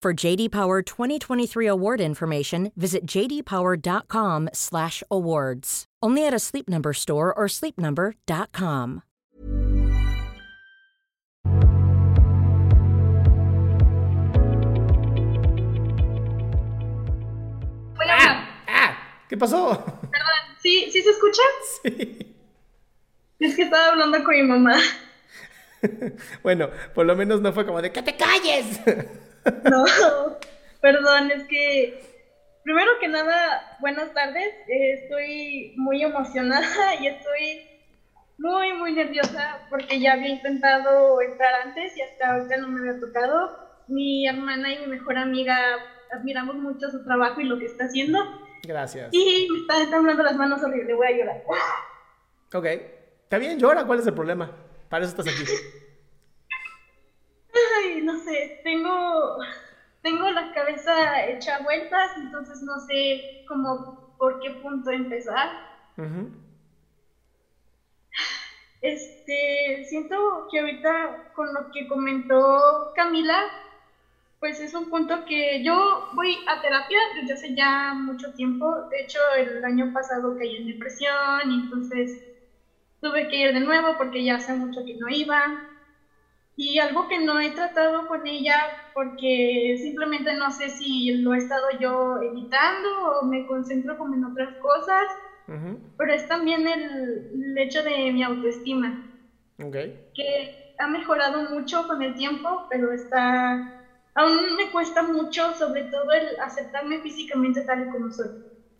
For JD Power 2023 award information, visit jdpower.com/awards. Only at a Sleep Number store or sleepnumber.com. Hola. ¡Ah! ¿Qué pasó? Perdón, ¿sí, ¿sí se escucha? Sí. Es que estaba hablando con mi mamá. Bueno, por lo menos no fue como de ¡que te calles! No, perdón, es que primero que nada, buenas tardes. Eh, estoy muy emocionada y estoy muy, muy nerviosa porque ya había intentado entrar antes y hasta ahorita no me había tocado. Mi hermana y mi mejor amiga admiramos mucho su trabajo y lo que está haciendo. Gracias. Y me están temblando las manos horrible, voy a llorar. Ok. Está bien, llora. ¿Cuál es el problema? Para eso estás aquí. No sé, tengo, tengo la cabeza hecha vueltas, entonces no sé cómo por qué punto empezar. Este, siento que ahorita con lo que comentó Camila, pues es un punto que yo voy a terapia desde hace ya mucho tiempo. De hecho, el año pasado caí en depresión y entonces tuve que ir de nuevo porque ya hace mucho que no iba. Y algo que no he tratado con ella porque simplemente no sé si lo he estado yo evitando o me concentro como en otras cosas, Ujú. pero es también el, el hecho de mi autoestima, Ok. que ha mejorado mucho con el tiempo, pero está, aún me cuesta mucho, sobre todo el aceptarme físicamente tal y como soy.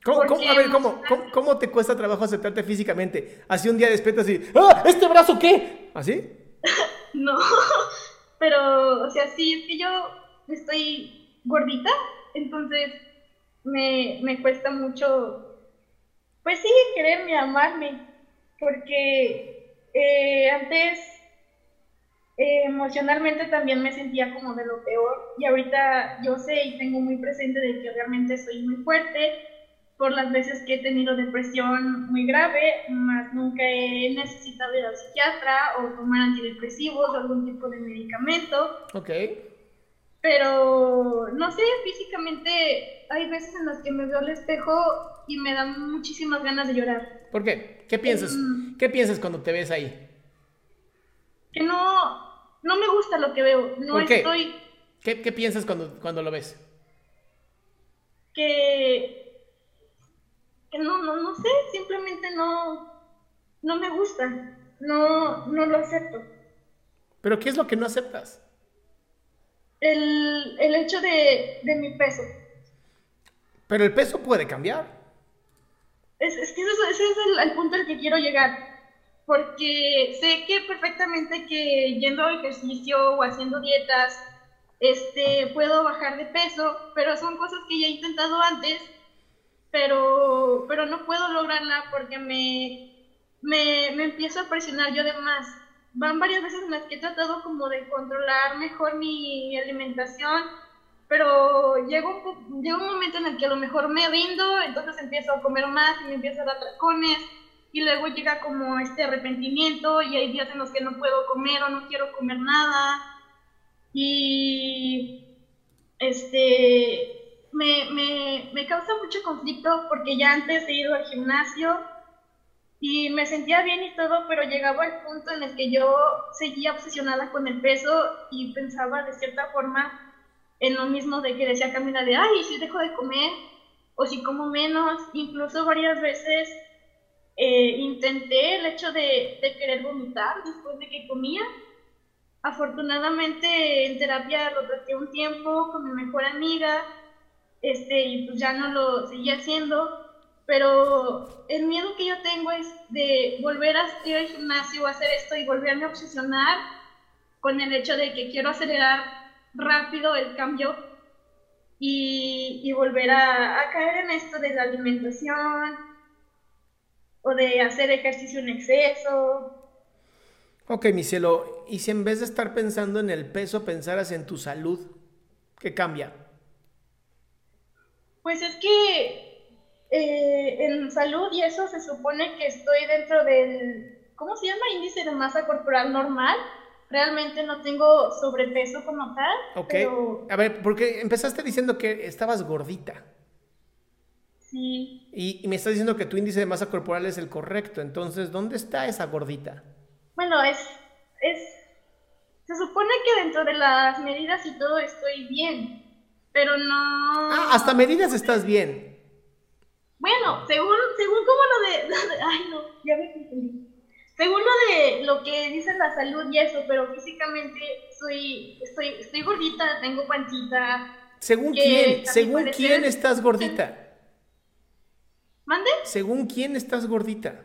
¿Cómo, cómo- a ver, ¿cómo, cómo, cómo te cuesta trabajo aceptarte físicamente? Así un día despiertas y ¡Ah! ¿Este brazo qué? ¿Así? No, pero, o sea, sí, es que yo estoy gordita, entonces me, me cuesta mucho, pues sí, quererme, amarme, porque eh, antes eh, emocionalmente también me sentía como de lo peor y ahorita yo sé y tengo muy presente de que realmente soy muy fuerte por las veces que he tenido depresión muy grave, más nunca he necesitado ir al psiquiatra o tomar antidepresivos o algún tipo de medicamento, Ok. pero no sé, físicamente hay veces en las que me veo al espejo y me dan muchísimas ganas de llorar. ¿Por qué? ¿Qué piensas? Mm. ¿Qué piensas cuando te ves ahí? Que no, no me gusta lo que veo, no ¿Por qué? estoy ¿Qué, qué piensas cuando, cuando lo ves? que, que no, no, no sé, simplemente no, no me gusta, no, no lo acepto. ¿Pero qué es lo que no aceptas? El, el hecho de, de mi peso. Pero el peso puede cambiar. Es, es que ese es, ese es el, el punto al que quiero llegar. Porque sé que perfectamente que yendo al ejercicio o haciendo dietas, este, puedo bajar de peso, pero son cosas que ya he intentado antes, pero, pero no puedo lograrla porque me, me, me empiezo a presionar yo de más. Van varias veces en las que he tratado como de controlar mejor mi alimentación, pero llega un, llega un momento en el que a lo mejor me rindo, entonces empiezo a comer más y me empiezo a dar tracones, y luego llega como este arrepentimiento y hay días en los que no puedo comer o no quiero comer nada. Y, este, me, me, me causa mucho conflicto porque ya antes he ido al gimnasio y me sentía bien y todo, pero llegaba al punto en el que yo seguía obsesionada con el peso y pensaba de cierta forma en lo mismo de que decía Camila de, ay, si dejo de comer o si como menos, incluso varias veces eh, intenté el hecho de, de querer vomitar después de que comía. Afortunadamente en terapia lo traté un tiempo con mi mejor amiga este, y pues ya no lo seguía haciendo, pero el miedo que yo tengo es de volver a ir al gimnasio o hacer esto y volverme a obsesionar con el hecho de que quiero acelerar rápido el cambio y, y volver a, a, caer en esto de la alimentación o de hacer ejercicio en exceso. Ok, mi cielo, ¿y si en vez de estar pensando en el peso pensaras en tu salud, qué cambia? Pues es que eh, en salud y eso se supone que estoy dentro del, ¿cómo se llama? Índice de masa corporal normal. Realmente no tengo sobrepeso como tal. Ok. Pero A ver, porque empezaste diciendo que estabas gordita. sí. Y, y me estás diciendo que tu índice de masa corporal es el correcto. Entonces, ¿dónde está esa gordita? Bueno, es, es, se supone que dentro de las medidas y todo estoy bien, pero no... Ah, hasta medidas estás bien. Bueno, según, según como lo de, Ay, no, ya me confundí. Según lo de lo que dice la salud y eso, pero físicamente soy, estoy, estoy gordita, tengo pancita. ¿Según quién? mi ¿Según parecer- quién estás gordita? ¿Mande? ¿Según quién estás gordita?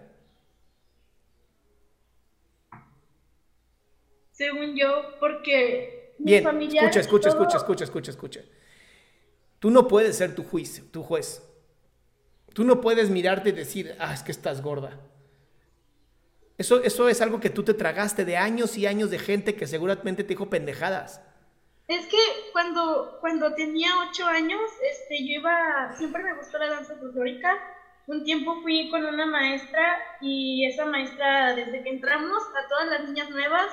Según yo, porque Bien, familiares escucha, escucha, todo- escucha, escucha, escucha, escucha. Tú no puedes ser tu juicio, tu juez. Tú no puedes mirarte y decir, ah, es que estás gorda. Eso, eso es algo que tú te tragaste de años y años de gente que seguramente te dijo pendejadas. Es que cuando, cuando tenía ocho años, este, yo iba, siempre me gustó la danza folclórica. Un tiempo fui con una maestra y esa maestra, desde que entramos a todas las niñas nuevas,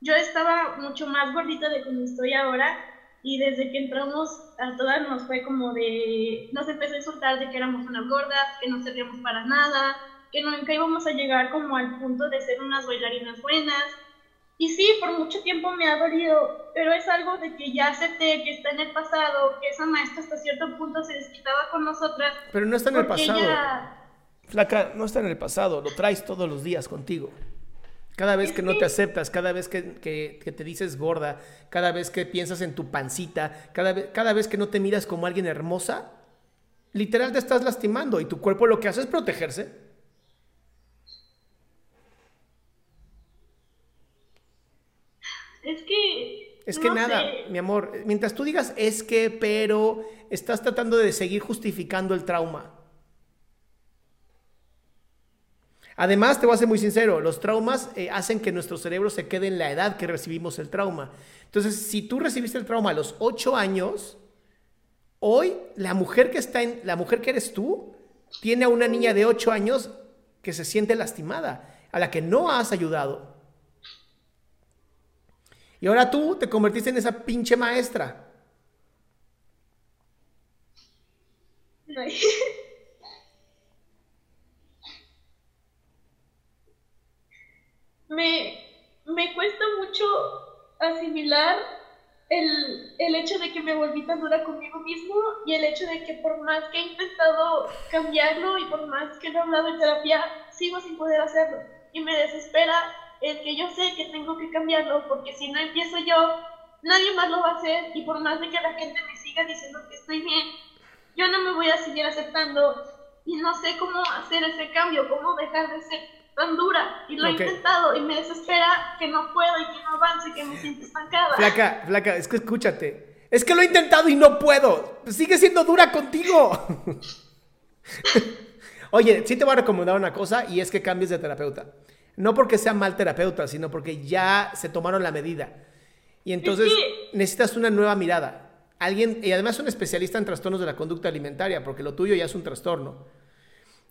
yo estaba mucho más gordita de como estoy ahora y desde que entramos a todas nos fue como de, nos empezó a insultar de que éramos unas gordas, que no servíamos para nada, que nunca íbamos a llegar como al punto de ser unas bailarinas buenas. Y sí, por mucho tiempo me ha dolido, pero es algo de que ya acepté, que está en el pasado, que esa maestra hasta cierto punto se desquitaba con nosotras. Pero no está en el pasado. ella- Flaca, no está en el pasado, lo traes todos los días contigo. Cada vez que no te aceptas, cada vez que, que- que te dices gorda, cada vez que piensas en tu pancita, cada vez, cada vez que no te miras como alguien hermosa, literal te estás lastimando y tu cuerpo lo que hace es protegerse. Es que... Es que no nada, sé. mi amor, mientras tú digas es que, pero, estás tratando de seguir justificando el trauma. Además, te voy a ser muy sincero, los traumas eh, hacen que nuestro cerebro se quede en la edad que recibimos el trauma. Entonces, si tú recibiste el trauma a los 8 años, hoy la mujer que está en, la mujer que eres tú, tiene a una niña de 8 años que se siente lastimada, a la que no has ayudado. Y ahora tú te convertiste en esa pinche maestra. Ay. me, me cuesta mucho asimilar el, el hecho de que me volví tan dura conmigo mismo y el hecho de que por más que he intentado cambiarlo y por más que he hablado en terapia, sigo sin poder hacerlo. Y me desespera el que yo sé que tengo que cambiarlo porque si no empiezo yo, nadie más lo va a hacer y por más de que la gente me siga diciendo que estoy bien, yo no me voy a seguir aceptando y no sé cómo hacer ese cambio, cómo dejar de ser tan dura. Y lo he intentado y me desespera que no puedo y que no avance, que me siento estancada. Flaca, flaca, es que escúchate. Es que lo he intentado y no puedo. Sigue siendo dura contigo. Oye, sí te voy a recomendar una cosa y es que cambies de terapeuta. No porque sea mal terapeuta, sino porque ya se tomaron la medida. Y entonces necesitas una nueva mirada. Alguien, y además un especialista en trastornos de la conducta alimentaria, porque lo tuyo ya es un trastorno.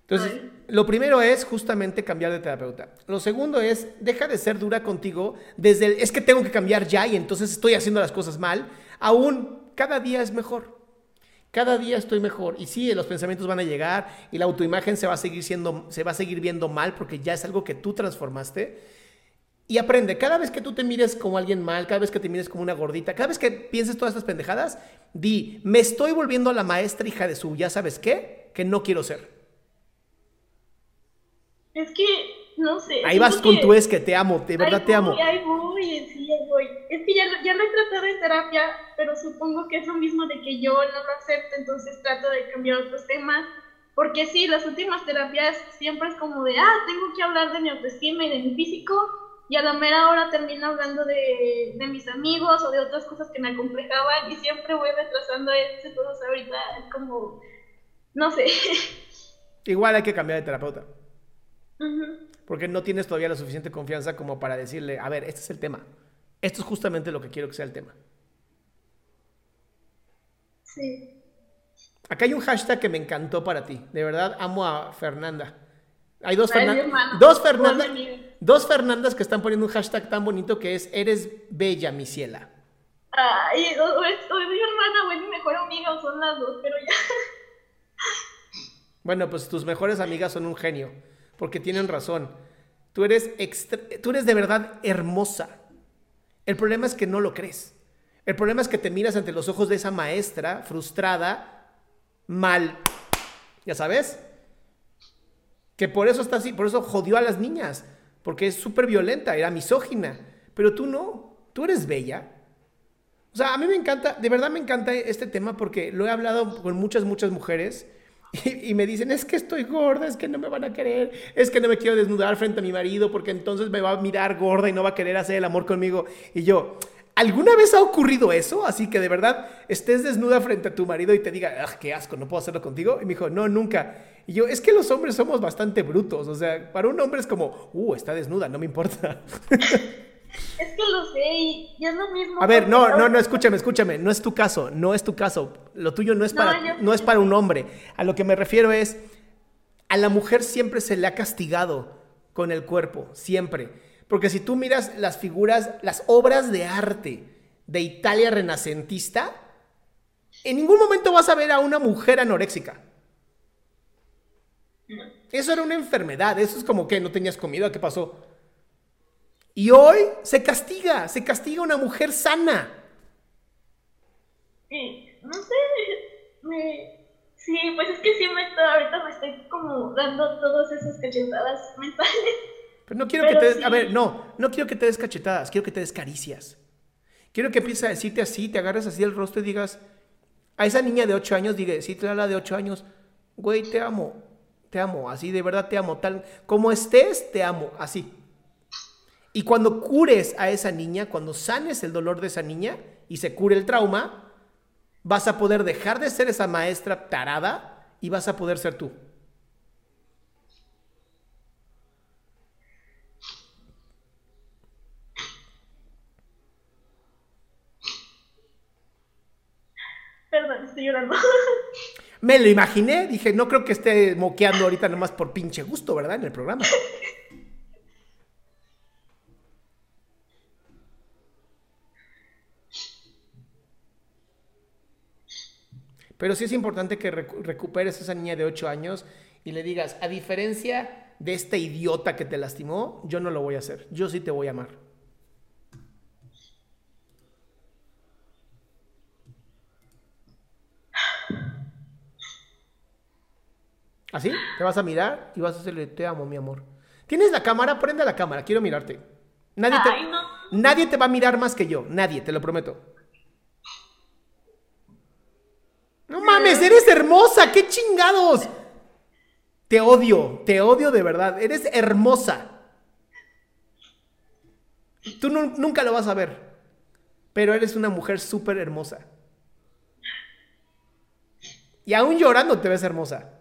Entonces, Ay. lo primero es justamente cambiar de terapeuta. Lo segundo es, deja de ser dura contigo desde el, es que tengo que cambiar ya y entonces estoy haciendo las cosas mal, aún cada día es mejor. Cada día estoy mejor. Y sí, los pensamientos van a llegar y la autoimagen se va a seguir siendo, se va a seguir viendo mal porque ya es algo que tú transformaste. Y aprende, cada vez que tú te mires como alguien mal, cada vez que te mires como una gordita, cada vez que pienses todas estas pendejadas, di, me estoy volviendo la maestra hija de su, ya sabes qué, que no quiero ser. Es que, no sé. Ahí vas con tu es que te amo, de verdad te amo. Ahí voy, sí, ahí voy. Es que ya, ya lo he tratado en terapia, pero supongo que es lo mismo de que yo no lo acepto, entonces trato de cambiar otros temas. Porque sí, las últimas terapias siempre es como de, ah, tengo que hablar de mi autoestima y de mi físico, y a la mera hora termino hablando de, de, mis amigos o de otras cosas que me acomplejaban y siempre voy retrasando eso, entonces ahorita es como, no sé. Igual hay que cambiar de terapeuta. Porque no tienes todavía la suficiente confianza como para decirle, a ver, este es el tema. Esto es justamente lo que quiero que sea el tema. Sí. Acá hay un hashtag que me encantó para ti. De verdad, amo a Fernanda. Hay dos, dos, Fernanda, dos Fernandas que están poniendo un hashtag tan bonito que es Eres bella, mi ciela. Ay, o, es, mi hermana o es mi mejor amiga, son las dos, pero ya. Bueno, pues tus mejores amigas son un genio, porque tienen razón. Tú eres, tú eres de verdad hermosa. El problema es que no lo crees. El problema es que te miras ante los ojos de esa maestra frustrada, mal. ¿Ya sabes? Que por eso está así, por eso jodió a las niñas, porque es súper violenta, era misógina. Pero tú no, tú eres bella. O sea, a mí me encanta, de verdad me encanta este tema porque lo he hablado con muchas, muchas mujeres y, me dicen, es que estoy gorda, es que no me van a querer, es que no me quiero desnudar frente a mi marido porque entonces me va a mirar gorda y no va a querer hacer el amor conmigo. Y yo, ¿alguna vez ha ocurrido eso? Así que de verdad estés desnuda frente a tu marido y te diga, qué asco, no puedo hacerlo contigo. Y me dijo, no, nunca. Y yo, es que los hombres somos bastante brutos. O sea, para un hombre es como, uh, está desnuda, no me importa. Es que lo sé y, es lo mismo. A ver, no, no, no, escúchame, escúchame. No es tu caso, no es tu caso. Lo tuyo no es para, no, es para un hombre. A lo que me refiero es, a la mujer siempre se le ha castigado con el cuerpo, siempre. Porque si tú miras las figuras, las obras de arte de Italia renacentista, en ningún momento vas a ver a una mujer anoréxica. Eso era una enfermedad, eso es como que no tenías comida, ¿qué pasó? Y hoy se castiga, se castiga una mujer sana. Sí, no sé, sí, pues es que sí me estoy, ahorita me estoy como dando todas esas cachetadas mentales. Pero no quiero que te des, a ver, no, no quiero que te des cachetadas, quiero que te des caricias. Quiero que empieces a decirte así, te agarres así el rostro y digas, a esa niña de 8 años, diga, sí, la de 8 años, güey, te amo, te amo, así de verdad te amo, tal, como estés, te amo, así. Y cuando cures a esa niña, cuando sanes el dolor de esa niña y se cure el trauma, vas a poder dejar de ser esa maestra tarada y vas a poder ser tú. Perdón, estoy llorando. Me lo imaginé, dije, no creo que esté moqueando ahorita nomás por pinche gusto, ¿verdad? En el programa. Pero sí es importante que recuperes a esa niña de 8 años y le digas, a diferencia de este idiota que te lastimó, yo no lo voy a hacer. Yo sí te voy a amar. ¿Así? Te vas a mirar y vas a decirle, te amo, mi amor. ¿Tienes la cámara? Prende la cámara, quiero mirarte. Nadie, te, nadie te va a mirar más que yo, nadie, te lo prometo. No mames, eres hermosa, qué chingados. Te odio, te odio de verdad, eres hermosa. Tú nunca lo vas a ver, pero eres una mujer súper hermosa. Y aún llorando te ves hermosa.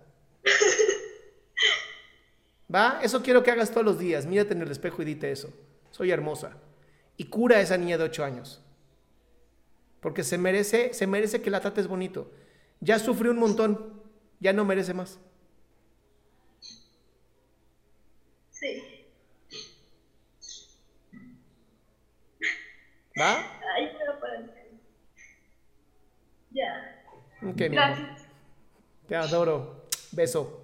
¿Va? Eso quiero que hagas todos los días. Mírate en el espejo y dite eso. Soy hermosa. Y cura a esa niña de 8 años. Porque se merece, se merece que la trates bonito. Ya sufrió un montón, ya no merece más. Sí. ¿Va? Ay, pero para Ya. Ok, mi amor. Gracias. Te adoro. Beso.